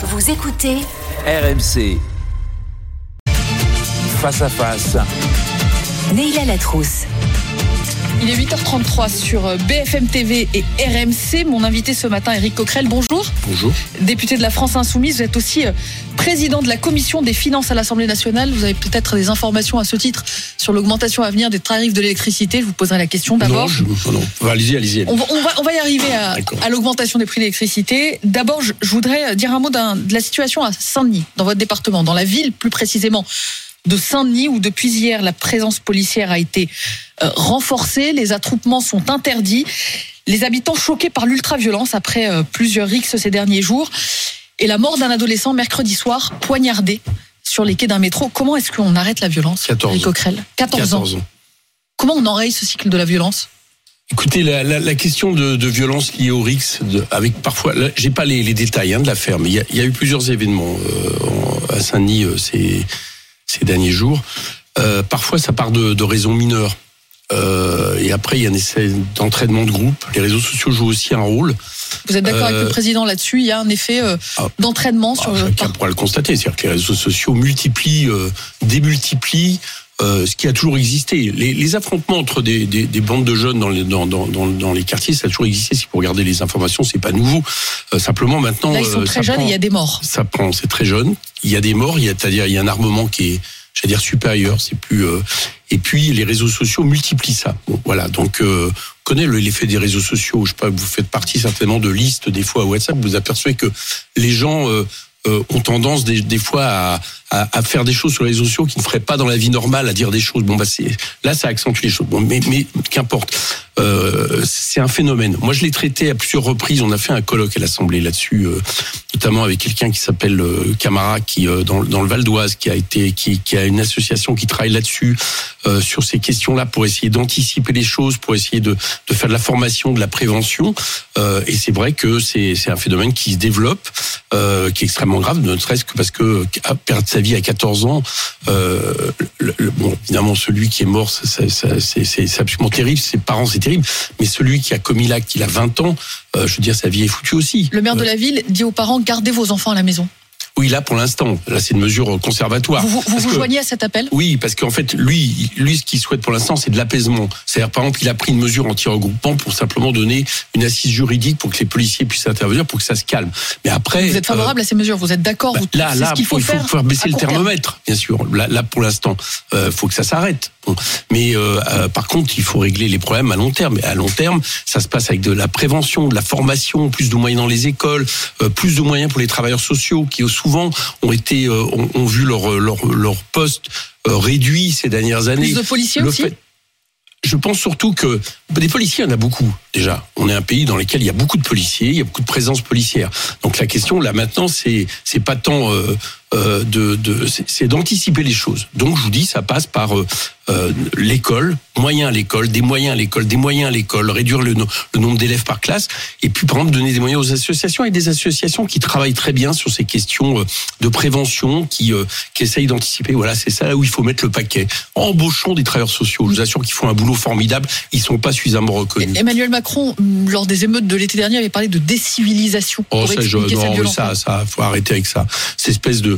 Vous écoutez RMC. Face à face. Neila Latrousse. Il est 8h33 sur euh, BFM TV et RMC. Mon invité ce matin, Eric Coquerel, bonjour. Bonjour. Député de la France Insoumise, vous êtes aussi euh, président de la commission des finances à l'Assemblée nationale. Vous avez peut-être des informations à ce titre sur l'augmentation à venir des tarifs de l'électricité. Je vous poserai la question d'abord. Non, je, non. Allez-y, allez-y. On va, on, va, on va y arriver à, l'augmentation des prix de l'électricité. D'abord, je, je voudrais dire un mot d'un- de la situation à Saint-Denis, dans votre département, dans la ville plus précisément de Saint-Denis, où depuis hier, la présence policière a été euh, renforcée, les attroupements sont interdits, les habitants choqués par l'ultra-violence après euh, plusieurs rixes ces derniers jours, et la mort d'un adolescent mercredi soir, poignardé sur les quais d'un métro. Comment est-ce qu'on arrête la violence 14 Eric ans. Coquerel 14, 14 ans. Comment on enraye ce cycle de la violence? Écoutez, la, la, la question de, de violence liée au de- avec parfois, j'ai pas les, les détails hein, de l'affaire, mais il y a, il y a eu plusieurs événements euh, en- à Saint-Denis euh, ces, ces derniers jours. Euh, parfois, ça part de, de raisons mineures. Euh, et après, il y a un essai d'entraînement de groupe. Les réseaux sociaux jouent aussi un rôle. Vous êtes d'accord avec Euh, le président là-dessus? Il y a un effet euh, Ah. d'entraînement sur Ah, le. chacun pourra le constater, c'est-à-dire que les réseaux sociaux multiplient, euh, démultiplient euh, ce qui a toujours existé. Les, les affrontements entre des, des, des bandes de jeunes dans les, dans, dans, dans, les quartiers, ça a toujours existé. Si vous regardez les informations, c'est pas nouveau. Euh, simplement maintenant, Là, ils sont euh, très jeunes il y a des morts. ça prend, c'est très jeune. Il y a des morts, il y a, c'est-à-dire il y a un armement qui est, j'allais dire supérieur. C'est plus. euh, et puis les réseaux sociaux multiplient ça. Bon, voilà. Donc, euh, on connaît le- l'effet des réseaux sociaux. Je sais pas, vous faites partie certainement de listes des fois à WhatsApp. Vous apercevez que les gens euh, euh, ont tendance des, fois à, faire des choses sur les réseaux sociaux qu'ils ne feraient pas dans la vie normale, à dire des choses. Bon, bah là, ça accentue les choses. Bon, mais, mais qu'importe. Euh, c'est un phénomène. Moi, je l'ai traité à plusieurs reprises. On a fait un colloque à l'Assemblée là-dessus, euh, notamment avec quelqu'un qui s'appelle euh, Camara, qui dans, le Val d'Oise, qui a une association qui travaille là-dessus sur ces questions-là pour essayer d'anticiper les choses, pour essayer de, faire de la formation, de la prévention. Et c'est vrai que c'est un phénomène qui se développe, qui est extrêmement grave, ne serait-ce que parce que perdre sa vie à 14 ans, bon, évidemment celui qui est mort, c'est absolument terrible. Ses parents, c'est terrible. Mais celui qui a commis l'acte, il a 20 ans, euh, je veux dire, sa vie est foutue aussi. Le maire de Euh, la ville dit aux parents gardez vos enfants à la maison. oui, là pour l'instant, là c'est une mesure conservatoire. Vous vous, que- joignez à cet appel? Oui, parce qu'en fait, lui, lui, ce qu'il souhaite pour l'instant, c'est de l'apaisement. C'est-à-dire, par exemple, il a pris une mesure anti-regroupement pour simplement donner une assise juridique pour que les policiers puissent intervenir, pour que ça se calme. Mais après, Vous êtes favorable à ces mesures Vous êtes d'accord euh, bah, là, là, ce qu'il faut, il faut faire faire baisser le terme. thermomètre, bien sûr. Là, là pour l'instant, euh, faut que ça s'arrête. Mais euh, euh, par contre, il faut régler les problèmes à long terme. Et à long terme, ça se passe avec de la prévention, de la formation, plus de moyens dans les écoles, euh, plus de moyens pour les travailleurs sociaux qui souvent ont été, euh, ont, ont vu leur leur leur poste réduit ces dernières années. Plus de policiers Le aussi fait- je pense surtout que des policiers, il y en a beaucoup déjà. On est un pays dans lequel il y a beaucoup de policiers, il y a beaucoup de présence policière. Donc la question là maintenant, c'est c'est pas tant euh, de, de c'est- d'anticiper les choses. Donc je vous dis, ça passe par euh, euh, l'école, moyens à l'école, des moyens à l'école, des moyens à l'école, réduire le, no- le nombre d'élèves par classe, et puis par exemple donner des moyens aux associations et des associations qui travaillent très bien sur ces questions euh, de prévention, qui euh, qui essayent d'anticiper. Voilà, c'est ça là où il faut mettre le paquet. Embauchons des travailleurs sociaux. Je vous assure qu'ils font un boulot formidable. Ils sont pas suffisamment reconnus. Emmanuel Macron, mm, lors des émeutes de l'été dernier, avait parlé de décivilisation Oh, ça, je, non, ça, ça, faut arrêter avec ça. Cette espèce de,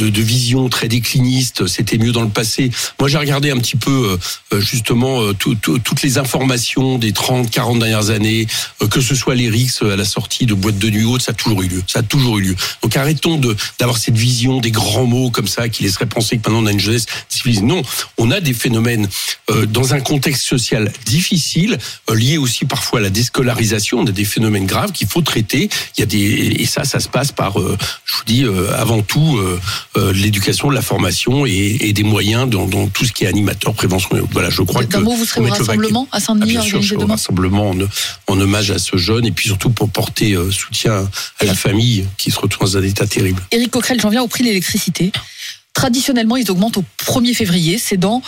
de, de vision très décliniste, c'était mieux dans le passé. Moi, j'ai regardé un petit peu, euh, justement, euh, tout- tout- toutes les informations des 30, 40 dernières années, euh, que ce soit les RICS à la sortie de boîtes de nuit ou autres, ça a toujours eu lieu. Ça a toujours eu lieu. Donc, arrêtons de, d'avoir cette vision des grands mots comme ça qui laisserait penser que maintenant on a une jeunesse civilisée. Non, on a des phénomènes euh, dans un contexte social difficile, euh, liés aussi parfois à la déscolarisation. On a des phénomènes graves qu'il faut traiter. Il y a des et ça, ça se passe par, euh, je vous dis, euh, avant tout euh, l'éducation, de la formation et, et des moyens dans, dans tout ce qui est animateur, prévention. Voilà, je crois que D'un mot, vous serez au rassemblement à Ah, Saint-Denis bien sûr, au rassemblement en, en hommage à ce jeune et puis surtout pour porter euh, soutien à la famille qui se retrouve dans un état terrible. Éric Coquerel, j'en viens au prix de l'électricité. Traditionnellement, ils augmentent au 1er février, c'est dans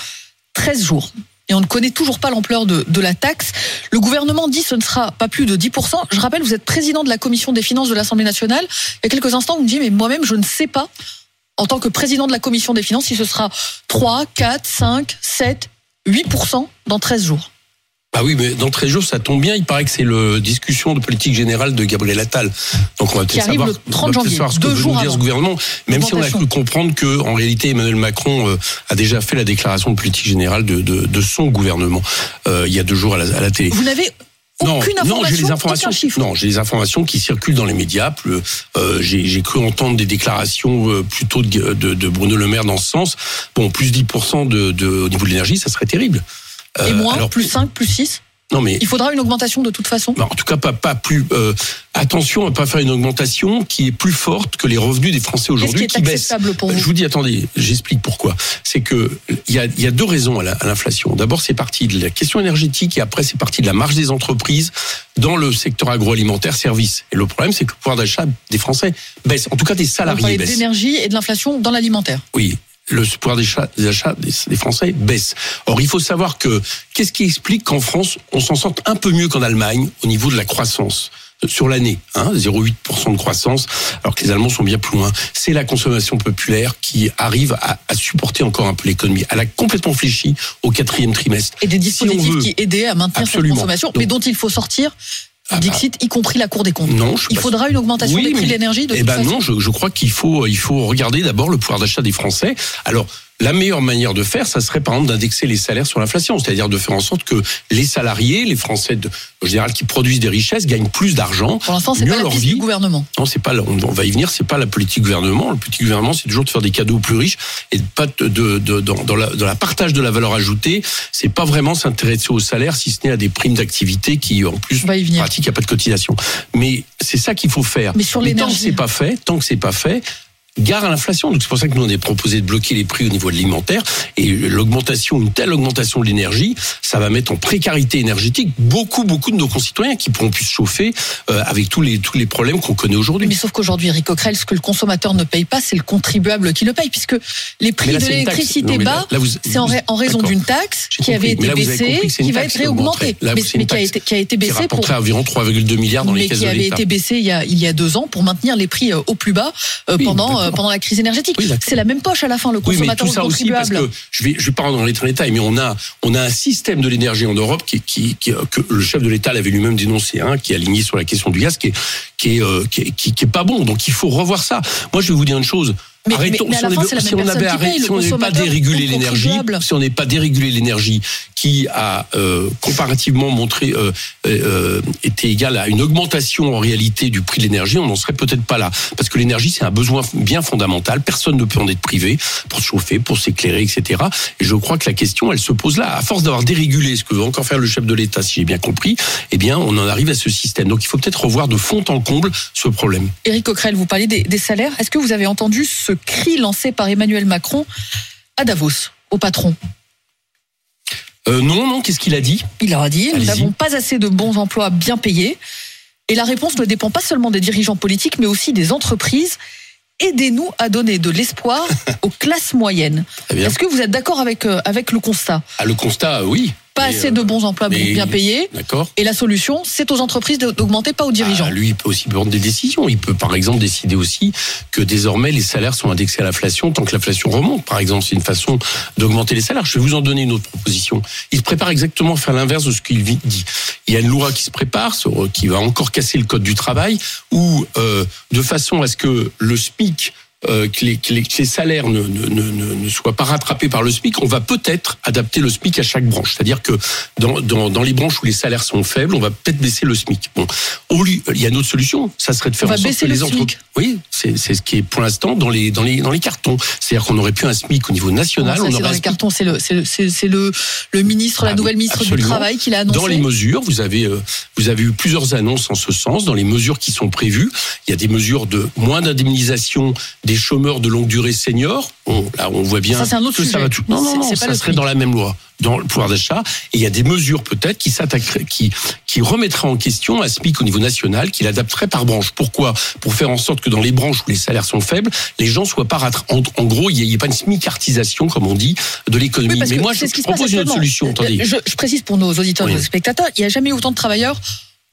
13 jours. Et on ne connaît toujours pas l'ampleur de, de la taxe. Le gouvernement dit que ce ne sera pas plus de 10%. Je rappelle, vous êtes président de la commission des finances de l'Assemblée nationale. Il y a quelques instants, vous me dites, mais moi-même, je ne sais pas, en tant que président de la commission des finances, si ce sera 3, 4, 5, 7, 8% dans 13 jours. Bah oui, mais dans 13 jours, ça tombe bien. Il paraît que c'est le discussion de politique générale de Gabriel Attal. Donc on va peut-être savoir, le 30 on va peut-être janvier, savoir ce que veut nous dire ce gouvernement. Même si on a cru comprendre que, en réalité, Emmanuel Macron euh, a déjà fait la déclaration de politique générale de, de, de son gouvernement euh, il y a deux jours à la, à la télé. Vous n'avez aucune non, information, j'ai les informations. Non, j'ai les informations qui circulent dans les médias. Euh, j'ai cru entendre des déclarations euh, plutôt de, de, de Bruno Le Maire dans ce sens. Bon, plus 10% de, de, au niveau de l'énergie, ça serait terrible. Et Euh, moins, alors, plus 5, plus 6 Non, mais Il faudra une augmentation de toute façon bah, en tout cas, pas, pas plus. euh, attention à pas faire une augmentation qui est plus forte que les revenus des Français qui aujourd'hui est qui baissent. acceptable pour Je vous vous dis, attendez, j'explique pourquoi. C'est que il y a, il y a deux raisons à la- à l'inflation. D'abord, c'est parti de la question énergétique et après, c'est parti de la marge des entreprises dans le secteur agroalimentaire, service. Et le problème, c'est que le pouvoir d'achat des Français baisse. En tout cas, des salariés baissent. d'énergie et de l'inflation dans l'alimentaire. Oui, le pouvoir d'achat des achats des, des Français baisse. Or, il faut savoir que qu'est-ce qui explique qu'en France, on s'en sorte un peu mieux qu'en Allemagne au niveau de la croissance? Sur l'année, hein, 0,8% de croissance, alors que les Allemands sont bien plus loin. C'est la consommation populaire qui arrive à, à supporter encore un peu l'économie. Elle a complètement fléchi au quatrième trimestre. Et des Si dispositifs veut- qui aidaient à maintenir Absolument. cette consommation, Donc- mais dont il faut sortir, Ah, Dixit, y compris la Cour des comptes. Non, je Il faudra une augmentation Oui, des prix mais- de l'énergie de Eh ben façon non, je, je crois qu'il faut, il faut regarder d'abord le pouvoir d'achat des Français. Alors, la meilleure manière de faire, ça serait par exemple d'indexer les salaires sur l'inflation, c'est-à-dire de faire en sorte que les salariés, les Français de, en général qui produisent des richesses, gagnent plus d'argent. Pour l'instant, c'est pas la piste du gouvernement. Non, c'est pas. la- On, va y venir. C'est pas la politique gouvernement. Le politique gouvernement, c'est toujours de faire des cadeaux aux plus riches et de pas de, de, de- dans, dans la, dans la partage de la valeur ajoutée. C'est pas vraiment s'intéresser au salaire, si ce n'est à des primes d'activité qui, en plus, y venir. pratique, il n'y a pas de cotisation. Mais c'est ça qu'il faut faire. Mais sur tant que l'énergie. c'est pas fait, tant que c'est pas fait. Gare à l'inflation. Donc c'est pour ça que nous on a proposé de bloquer les prix au niveau de l'alimentaire et l'augmentation, une telle augmentation de l'énergie, ça va mettre en précarité énergétique beaucoup beaucoup de nos concitoyens qui pourront plus se chauffer euh, avec tous les tous les problèmes qu'on connaît aujourd'hui. Mais sauf qu'aujourd'hui, Eric Coquerel, ce que le consommateur ne paye pas, c'est le contribuable qui le paye, puisque les prix là, de l'électricité bas, c'est en, raison d'une taxe qui avait été là, baissée, qui va être réaugmentée, mais, qui, a été, qui a été qui baissée pour, environ 3,2 milliards dans les caisses qui de avait l'État. été baissé il y a, il y a deux ans pour maintenir les prix euh, au plus bas euh, Oui, pendant. Pendant la crise énergétique. Oui, c'est la même poche à la fin, le Oui, mais consommateur tout ou ça le aussi parce que je vais, je vais pas rentrer dans les détails, mais on a, on a un système de l'énergie en Europe qui, qui, qui- que le chef de l'État l'avait lui-même dénoncé, hein, qui est aligné sur la question du gaz, qui est, qui est, euh, qui est, qui- qui est pas bon. Donc il faut revoir ça. Moi, je vais vous dire une chose. Mais- Arrêtons, mais- mais à si la on fin, si on avait arrêté, si on n'avait pas dérégulé l'énergie, si on n'avait pas dérégulé l'énergie, qui a euh, comparativement montré euh, euh, été égal à une augmentation en réalité du prix de l'énergie, on n'en serait peut-être pas là. Parce que l'énergie, c'est un besoin bien fondamental. Personne ne peut en être privé pour se chauffer, pour s'éclairer, etc. Et je crois que la question, elle se pose là. À force d'avoir dérégulé ce que veut encore faire le chef de l'État, si j'ai bien compris, eh bien, on en arrive à ce système. Donc, il faut peut-être revoir de fond en comble ce problème. Éric Coquerel, vous parlez des, des salaires. Est-ce que vous avez entendu ce cri lancé par Emmanuel Macron à Davos, au patron Euh, non, non, qu'est-ce qu'il a dit? Il leur a dit Nous n'avons pas assez de bons emplois bien payés. Et la réponse ne dépend pas seulement des dirigeants politiques, mais aussi des entreprises. Aidez-nous à donner de l'espoir aux classes moyennes. Est-ce que vous êtes d'accord avec, euh, avec le constat? Ah, le constat, oui. Pas assez euh, de bons emplois mais- bien payés. D'accord. Et la solution, c'est aux entreprises d'augmenter, pas aux dirigeants. Ah, lui, il peut aussi prendre des décisions. Il peut, par exemple, décider aussi que désormais les salaires sont indexés à l'inflation tant que l'inflation remonte. Par exemple, c'est une façon d'augmenter les salaires. Je vais vous en donner une autre proposition. Il se prépare exactement à faire l'inverse de ce qu'il dit. Il y a une loi qui se prépare, qui va encore casser le code du travail, où euh, de façon à ce que le SMIC euh, que, les, que les- que les salaires ne, ne, ne, ne- ne soient pas rattrapés par le SMIC, on va peut-être adapter le SMIC à chaque branche. C'est-à-dire que dans, dans, dans les branches où les salaires sont faibles, on va peut-être baisser le SMIC. Bon, au lieu- il y a une autre solution, ça serait de faire On va en sorte baisser que le les SMIC. Oui, c'est ce qui est pour l'instant dans les, dans, les, dans les cartons. C'est-à-dire qu'on aurait pu un SMIC au niveau national, ça, on aurait dans les SMIC cartons, c'est le, ministre, la Ah, nouvelle ministre absolument. du Travail qui l'a annoncé. Dans les mesures, vous avez euh, vous avez eu plusieurs annonces en ce sens. Dans les mesures qui sont prévues, il y a des mesures de moins d'indemnisation des chômeurs de longue durée seniors. On, là, on voit bien Ça, c'est un autre que ça va tout. Non, non, non, pas ça serait dans la même loi, dans le pouvoir d'achat. Et il y a des mesures peut-être qui s'attaqueraient, qui qui remettraient en question un SMIC au niveau national, qui l'adapterait par branche. Pourquoi? Pour faire en sorte que dans les branches où les salaires sont faibles, les gens soient pas en, en gros, il n'y ait pas une smicartisation, comme on dit, de l'économie. Oui, Mais moi, je, propose une autre solution. Attendez. Je, je précise pour nos auditeurs et Oui. nos spectateurs, il n'y a jamais eu autant de travailleurs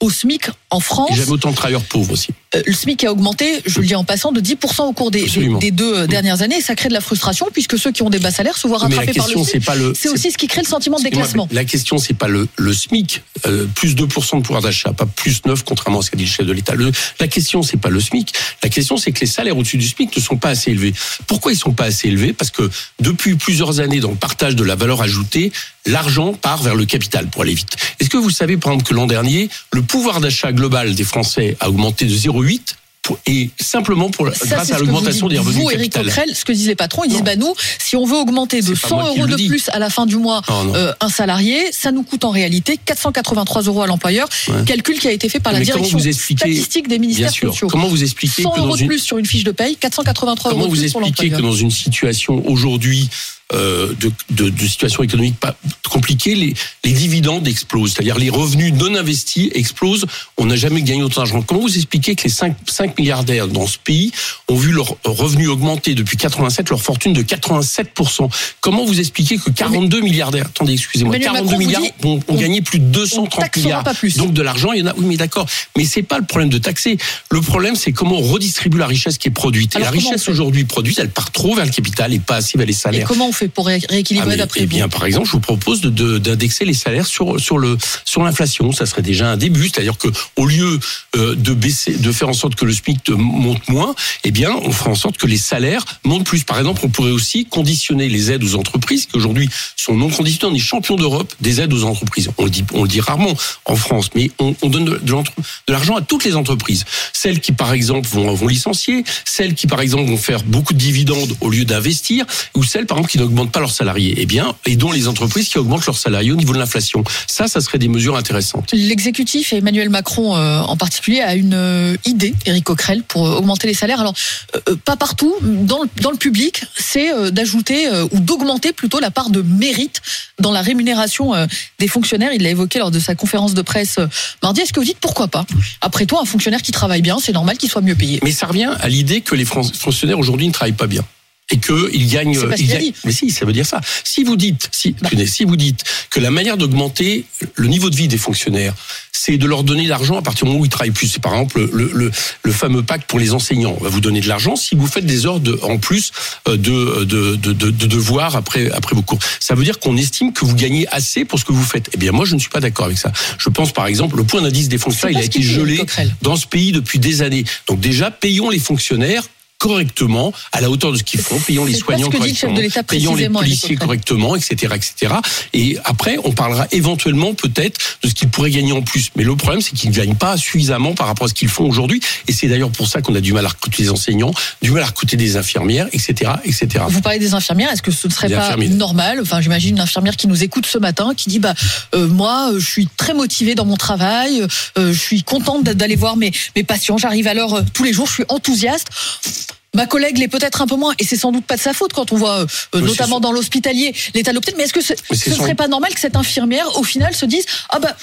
au SMIC en France. J'avais autant de travailleurs pauvres aussi. Euh, le SMIC a augmenté, je le dis en passant, de 10% au cours des, des, Absolument. des deux euh, dernières années. Et ça crée de la frustration puisque ceux qui ont des bas salaires se voient Mais la rattrapés par le question, SMIC. c'est pas le. C'est aussi ce qui crée le sentiment de déclassement. La question, c'est pas le, le SMIC, euh, plus 2% de pouvoir d'achat, pas plus 9, contrairement à ce qu'a dit le chef de l'État. La question, c'est pas le SMIC. La question, c'est que les salaires au-dessus du SMIC ne sont pas assez élevés. Pourquoi ils sont pas assez élevés? Parce que depuis plusieurs années, dans le partage de la valeur ajoutée, l'argent part vers le capital pour aller vite. Est-ce que vous savez, par exemple, que l'an dernier, le pouvoir d'achat global des Français a augmenté de 0,8 pour- et simplement pour, Ça, grâce à que l'augmentation des revenus Vous, Éric. Coquerel, ce que disent les patrons, ils Non. disent bah nous, si on veut augmenter de C'est pas 100 moi qui euros de plus à la fin du mois Non, non. euh, un salarié, ça nous coûte en réalité 483 euros à l'employeur. Ouais. Calcul qui a été fait par la Mais direction vous statistique des ministères sociaux. Comment vous expliquez 100 que euros de une plus sur une fiche de paye, 483 Comment euros de vous plus pour expliquez que l'employeur. dans une situation aujourd'hui euh, de, de, de situation économique pas compliquée, les, les dividendes explosent, c'est-à-dire les revenus non investis explosent. On n'a jamais gagné autant d'argent. Comment vous expliquez que les 5, 5 milliardaires dans ce pays ont vu leurs revenus augmenter depuis 87, leur fortune de 87% Comment vous expliquez que 42 milliardaires, attendez, excusez-moi, Emmanuel 42 Macron vous milliards dit, ont, ont on- gagné plus de on 230 taxera milliards. pas plus. Donc de l'argent, il y en a. Oui, mais d'accord. Mais c'est pas le problème de taxer. Le problème, c'est comment on redistribue la richesse qui est produite. Alors, et la richesse aujourd'hui produite, elle part trop vers le capital et pas assez vers les salaires. Fait pour ré- Ah, rééquilibrer mais, d'après eh bien, par exemple, je vous propose de- de- d'indexer les salaires sur sur le sur l'inflation. Ça serait déjà un début, c'est-à-dire que au lieu euh, de baisser, de faire en sorte que le SMIC te monte moins, eh bien, on fera en sorte que les salaires montent plus. Par exemple, on pourrait aussi conditionner les aides aux entreprises qui aujourd'hui sont non conditionnées. On est champion d'Europe des aides aux entreprises. On le dit, on le dit rarement en France, mais on, on donne de, l'argent à toutes les entreprises. Celles qui, par exemple, vont, vont licencier, celles qui, par exemple, vont faire beaucoup de dividendes au lieu d'investir, ou celles, par exemple, qui n'augmentent pas leurs salariés. Eh bien, et dont les entreprises qui augmentent leurs salariés au niveau de l'inflation. Ça, ça serait des mesures intéressantes. L'exécutif et Emmanuel Macron euh, en particulier a une euh, idée, Éric Coquerel, pour euh, augmenter les salaires. Alors, pas partout, dans le, dans le public, c'est d'ajouter ou d'augmenter plutôt la part de mérite dans la rémunération des fonctionnaires. Il l'a évoqué lors de sa conférence de presse mardi. Est-ce que vous dites pourquoi pas? Après tout, un fonctionnaire qui travaille bien, c'est normal qu'il soit mieux payé. Mais ça revient à l'idée que les fonctionnaires aujourd'hui ne travaillent pas bien. Et pas ce qu'il dit. Mais si, ça veut dire ça. Si vous dites, si, Bah. si vous dites que la manière d'augmenter le niveau de vie des fonctionnaires, c'est de leur donner de l'argent à partir du moment où ils travaillent plus. C'est par exemple le, le, le fameux pacte pour les enseignants. On va vous donner de l'argent si vous faites des heures de, en plus euh, de, de, de, de, de devoirs après, après vos cours. Ça veut dire qu'on estime que vous gagnez assez pour ce que vous faites. Eh bien, moi, je ne suis pas d'accord avec ça. Je pense, par exemple, le point d'indice des fonctionnaires, il a été gelé dans ce pays depuis des années. Donc déjà, payons les fonctionnaires correctement, à la hauteur de ce qu'ils font, payons les soignants ce que dit le chef correctement, de l'État payons les policiers Coquerel. correctement, etc., etc. Et après, on parlera éventuellement peut-être de ce qu'ils pourraient gagner en plus. Mais le problème, c'est qu'ils ne gagnent pas suffisamment par rapport à ce qu'ils font aujourd'hui. Et c'est d'ailleurs pour ça qu'on a du mal à recruter des enseignants, du mal à recruter des infirmières, etc., etc. Vous parlez des infirmières, est-ce que ce ne serait Des pas infirmières. normal? Enfin, j'imagine une infirmière qui nous écoute ce matin, qui dit bah euh, moi, euh, je suis très motivée dans mon travail, euh, je suis contente d'a- d'aller voir mes mes patients, j'arrive à l'heure tous les jours, je suis enthousiaste. Ma collègue l'est peut-être un peu moins, et c'est sans doute pas de sa faute quand on voit, euh, notamment dans l'hospitalier, l'état de. Mais est-ce que ce, ne son- serait pas normal que cette infirmière, au final, se dise ah bah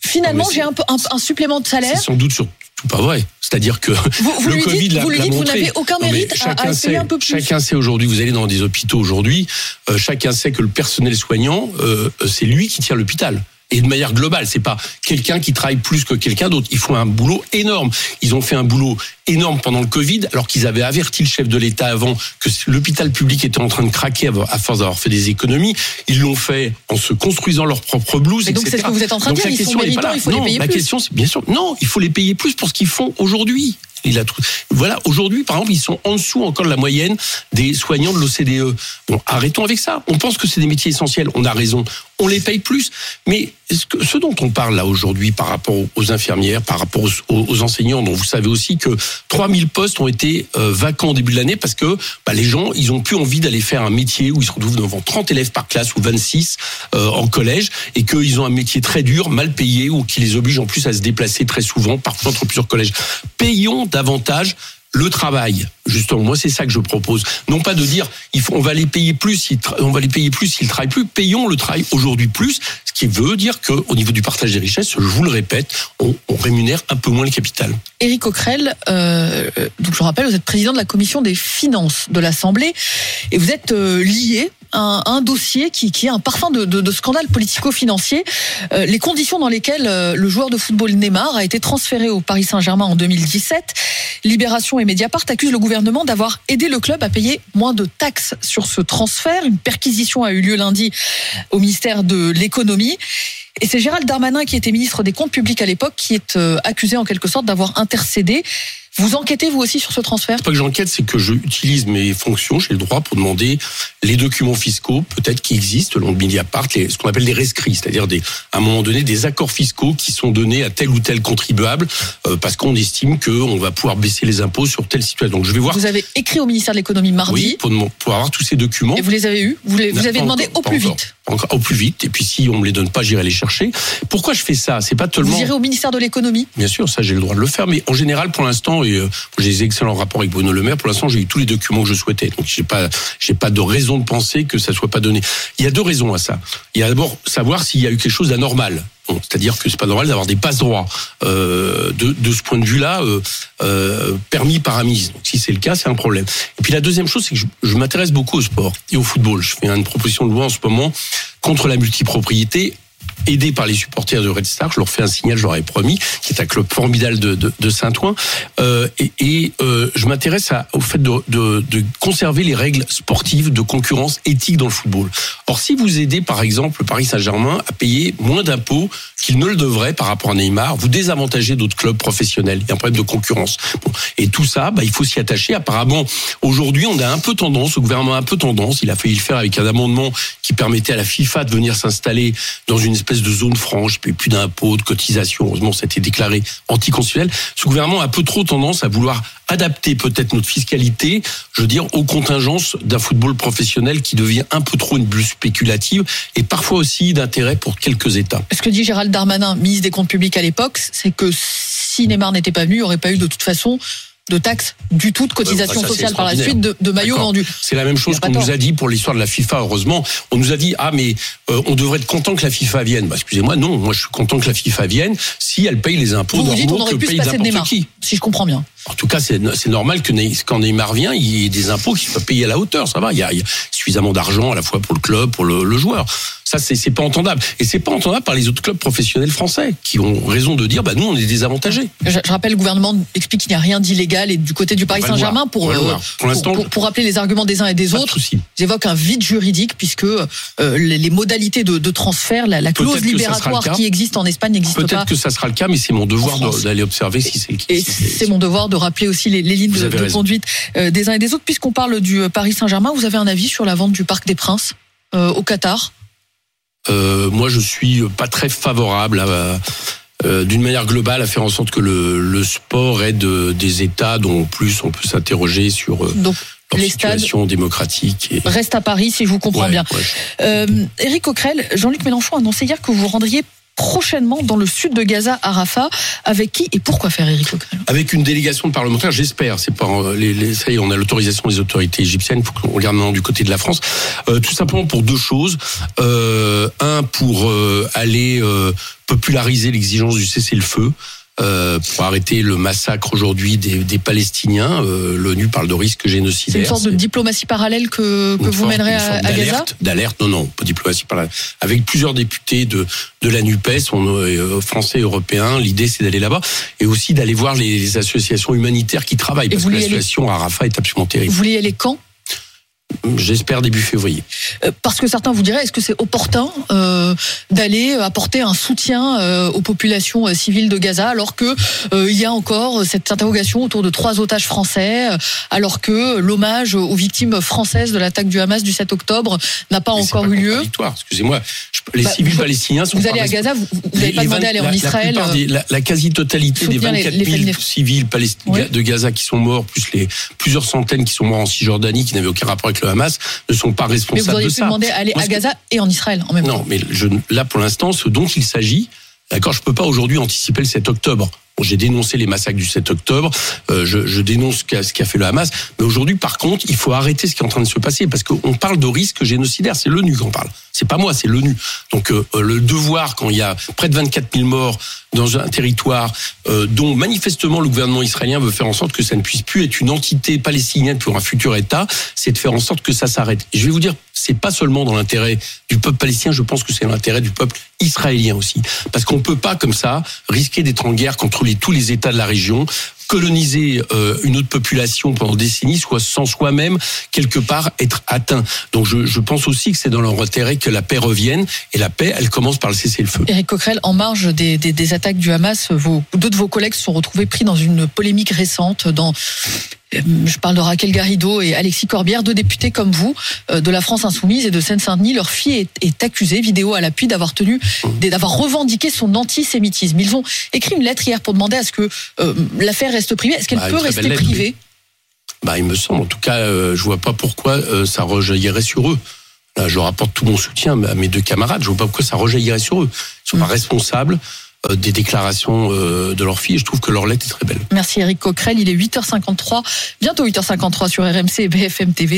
finalement mais j'ai un, un, un supplément de salaire. C'est sans doute surtout pas vrai. C'est-à-dire que Vous, vous le lui Covid dites, l'a vous, lui dites vous n'avez aucun Non, mérite à, à essayer sait, un peu plus. Chacun sait aujourd'hui, vous allez dans des hôpitaux aujourd'hui, euh, chacun sait que le personnel soignant, euh, c'est lui qui tient l'hôpital. Et de manière globale, c'est pas quelqu'un qui travaille plus que quelqu'un d'autre. Ils font un boulot énorme. Ils ont fait un boulot énorme pendant le Covid, alors qu'ils avaient averti le chef de l'État avant que l'hôpital public était en train de craquer à force d'avoir fait des économies. Ils l'ont fait en se construisant leur propre blouse, Mais donc, c'est ce que vous êtes en train de dire, la question, il faut les Non, payer la plus. question, c'est bien sûr, non, il faut les payer plus pour ce qu'ils font aujourd'hui. Il a Voilà, aujourd'hui, par exemple, ils sont en dessous encore de la moyenne des soignants de l'OCDE. Bon, arrêtons avec ça. On pense que c'est des métiers essentiels. On a raison. On les paye plus. Mais ce, dont on parle là aujourd'hui par rapport aux- infirmières, par rapport aux enseignants, dont vous savez aussi que 3000 postes ont été euh, vacants au début de l'année parce que bah, les gens, ils ont plus envie d'aller faire un métier où ils se retrouvent devant 30 élèves par classe ou 26 euh, en collège et qu'ils ont un métier très dur, mal payé ou qui les oblige en plus à se déplacer très souvent, parfois entre plusieurs collèges. Payons davantage le travail. Justement, moi c'est ça que je propose. Non pas de dire on va les payer plus, on va les payer plus s'ils travaillent plus. Payons le travail aujourd'hui plus, ce qui veut dire que au niveau du partage des richesses, je vous le répète, on, on rémunère un peu moins le capital. Éric Coquerel, euh, donc je rappelle, vous êtes président de la commission des finances de l'Assemblée et vous êtes euh, lié un, dossier qui, est un parfum de scandale politico-financier. Euh, les conditions dans lesquelles euh, le joueur de football Neymar a été transféré au Paris Saint-Germain en 2017. Libération et Mediapart accusent le gouvernement d'avoir aidé le club à payer moins de taxes sur ce transfert. Une perquisition a eu lieu lundi au ministère de l'économie. Et c'est Gérald Darmanin, qui était ministre des Comptes publics à l'époque, qui est euh, accusé en quelque sorte d'avoir intercédé. Vous enquêtez vous aussi sur ce transfert C'est pas que j'enquête, c'est que j'utilise mes fonctions, j'ai le droit pour demander les documents fiscaux, peut-être qui existent, le Mediapart, les, ce qu'on appelle des rescrits, c'est-à-dire des, à un moment donné des accords fiscaux qui sont donnés à tel ou tel contribuable euh, parce qu'on estime qu'on va pouvoir baisser les impôts sur telle situation. Donc je vais voir. Vous avez écrit au ministère de l'économie mardi. Oui, pour, pour, avoir tous ces documents. Et vous les avez eus Vous, les, vous avez demandé encore, au plus vite encore, Au plus vite. Et puis si on me les donne pas, j'irai les chercher. Pourquoi je fais ça? C'est pas tellement. Vous irez au ministère de l'économie Bien sûr, ça j'ai le droit de le faire, mais en général, pour l'instant, euh, j'ai des excellents rapports avec Bruno Le Maire. Pour l'instant, j'ai eu tous les documents que je souhaitais. Donc j'ai pas, j'ai pas de raison de penser que ça soit pas donné. Il y a deux raisons à ça. Il y a d'abord savoir s'il y a eu quelque chose d'anormal. C'est-à-dire que c'est pas normal d'avoir des passe droits euh, de, de ce point de vue-là euh, permis par ministre. Donc si c'est le cas, c'est un problème. Et puis la deuxième chose, c'est que je m'intéresse beaucoup au sport et au football. Je fais une proposition de loi en ce moment contre la multipropriété aidé par les supporters de Red Star, je leur fais un signal, je leur ai promis, qui est un club formidable de, de, Saint-Ouen, euh, et, euh, je m'intéresse au fait de, de, conserver les règles sportives de concurrence éthique dans le football. Or, si vous aidez par exemple le Paris Saint-Germain à payer moins d'impôts qu'il ne le devrait par rapport à Neymar, vous désavantagez d'autres clubs professionnels. Il y a un problème de concurrence. Et tout ça, bah, il faut s'y attacher. Apparemment, aujourd'hui, on a un peu tendance, le gouvernement a un peu tendance, il a failli le faire avec un amendement qui permettait à la FIFA de venir s'installer dans une espèce de zone franche, plus d'impôts, de cotisations. Heureusement, ça a été déclaré anticonstitutionnel. Ce gouvernement a un peu trop tendance à vouloir adapter peut-être notre fiscalité, je veux dire, aux contingences d'un football professionnel qui devient un peu trop une bulle spéculative et parfois aussi d'intérêt pour quelques États. Ce que dit Gérald Darmanin, ministre des Comptes publics à l'époque, c'est que si Neymar n'était pas venu, il n'y aurait pas eu de toute façon de taxes du tout, de cotisation ça, sociale par la suite, de, de maillots vendus. C'est la même chose qu'on nous a dit pour l'histoire de la FIFA, heureusement. On nous a dit, ah mais euh, on devrait être content que la FIFA vienne. Bah, excusez-moi, non, moi je suis content que la FIFA vienne si elle paye les impôts Vous, vous dites on aurait pu se passer de qui. si je comprends bien. En tout cas, c'est normal que quand Neymar vient, il y ait des impôts qui soient payés à la hauteur. Ça va, il y a, il y a suffisamment d'argent à la fois pour le club, pour le, le joueur. Ça, c'est pas entendable. Et c'est pas entendable par les autres clubs professionnels français qui ont raison de dire, bah nous, on est désavantagés. Je, je rappelle, le gouvernement explique qu'il n'y a rien d'illégal et du côté du Paris Saint-Germain pour, euh. Pour pour, l'instant, pour- pour rappeler les arguments des uns et des Pas autres. J'évoque un vide juridique puisque euh, les, les modalités de, de transfert, la, la clause libératoire qui existe en Espagne n'existe pas. Peut-être que ça sera le cas, mais c'est mon devoir d'aller observer si c'est le cas. Et Si c'est mon devoir de rappeler aussi les, les lignes de, conduite euh, des uns et des autres. Puisqu'on parle du euh, Paris Saint-Germain, vous avez un avis sur la vente du Parc des Princes euh, au Qatar? Euh, moi, je suis pas très favorable à, euh, d'une manière globale à faire en sorte que le, le sport aide des États dont en plus on peut s'interroger sur euh, Donc leur les stades situation démocratique. Et... restent à Paris, si je vous comprends Ouais, bien. ouais. Éric Coquerel, Jean-Luc Mélenchon a annoncé hier que vous rendriez prochainement dans le sud de Gaza à Rafah. Avec qui et pourquoi faire, Éric Coquerel Avec une délégation de parlementaires, j'espère. C'est pas euh, les, ça y est, on a l'autorisation des autorités égyptiennes. Faut qu'on regarde maintenant du côté de la France. Euh, tout simplement pour deux choses. Euh, un pour aller populariser l'exigence du cessez-le-feu. Euh, pour arrêter le massacre aujourd'hui des, des Palestiniens, euh, l'ONU parle de risque C'est génocidaire. une sorte de diplomatie parallèle que, que vous mènerez à, à Gaza d'alerte, non, non, pas diplomatie par là. Avec plusieurs députés de, de la NUPES, on, euh, français et européens, l'idée c'est d'aller là-bas et aussi d'aller voir les, les associations humanitaires qui travaillent, Et parce vous que la voulez aller- situation à Rafah est absolument Vous terrible. voulez y aller quand J'espère début février. Euh, Parce que certains vous diraient, est-ce que c'est opportun euh, d'aller apporter un soutien euh, aux populations civiles de Gaza alors que euh, il y a encore cette interrogation autour de trois otages français, alors que l'hommage aux victimes françaises de l'attaque du Hamas du 7 octobre n'a pas Mais encore pas eu lieu Excusez-moi, les Bah, civils vous- palestiniens sont Vous allez à. Gaza, vous n'avez pas demandé d'aller en Israël la, la quasi-totalité des soutenir les- 24 les 000 palestiniens. civils palestiniens Oui. de Gaza qui sont morts, plus les plusieurs centaines qui sont morts en Cisjordanie, qui n'avaient aucun rapport avec le Hamas, ne sont pas Mais vous responsables auriez de pu ça. demander à aller Moi, à Gaza et en Israël en même temps. Non, mais je, là, pour l'instant, ce dont il s'agit, d'accord, je peux pas aujourd'hui anticiper le 7 octobre. J'ai dénoncé les massacres du 7 octobre, euh, je, je dénonce ce qu'a fait le Hamas, mais aujourd'hui, par contre, il faut arrêter ce qui est en train de se passer, parce qu'on parle de risque génocidaire, c'est l'ONU qui en parle. C'est pas moi, c'est l'ONU. Donc euh, euh, le devoir, quand il y a près de 24 000 morts dans un territoire euh, dont manifestement le gouvernement israélien veut faire en sorte que ça ne puisse plus être une entité palestinienne pour un futur État, c'est de faire en sorte que ça s'arrête. Je vais vous dire c'est pas seulement dans l'intérêt du peuple palestinien, je pense que c'est dans l'intérêt du peuple israélien aussi. Parce qu'on peut pas, comme ça, risquer d'être en guerre contre tous les États de la région, coloniser euh, une autre population pendant des décennies, soit sans soi-même quelque part être atteint. Donc je, pense aussi que c'est dans leur intérêt que la paix revienne et la paix, elle commence par le cessez-le-feu. Éric Coquerel, en marge des, attaques du Hamas, de vos collègues se sont retrouvés pris dans une polémique récente dans je parle de Raquel Garrido et Alexis Corbière, deux députés comme vous euh, de la France insoumise et de Seine-Saint-Denis. Leur fille est, est, accusée, vidéo à l'appui, d'avoir tenu, d'avoir revendiqué son antisémitisme. Ils ont écrit une lettre hier pour demander à ce que euh, l'affaire reste privée. Est-ce qu'elle Bah, peut rester lettre, privée? Bah, il me semble, en tout cas, euh, je vois pas pourquoi euh, ça rejaillirait sur eux. Là, je rapporte tout mon soutien à mes deux camarades. Je vois pas pourquoi ça rejaillirait sur eux. Ils sont pas responsables euh, des déclarations euh, de leur fille. Je trouve que leur lettre est très belle. Merci Éric Coquerel. Il est 8h53, bientôt 8h53 sur RMC et BFM TV.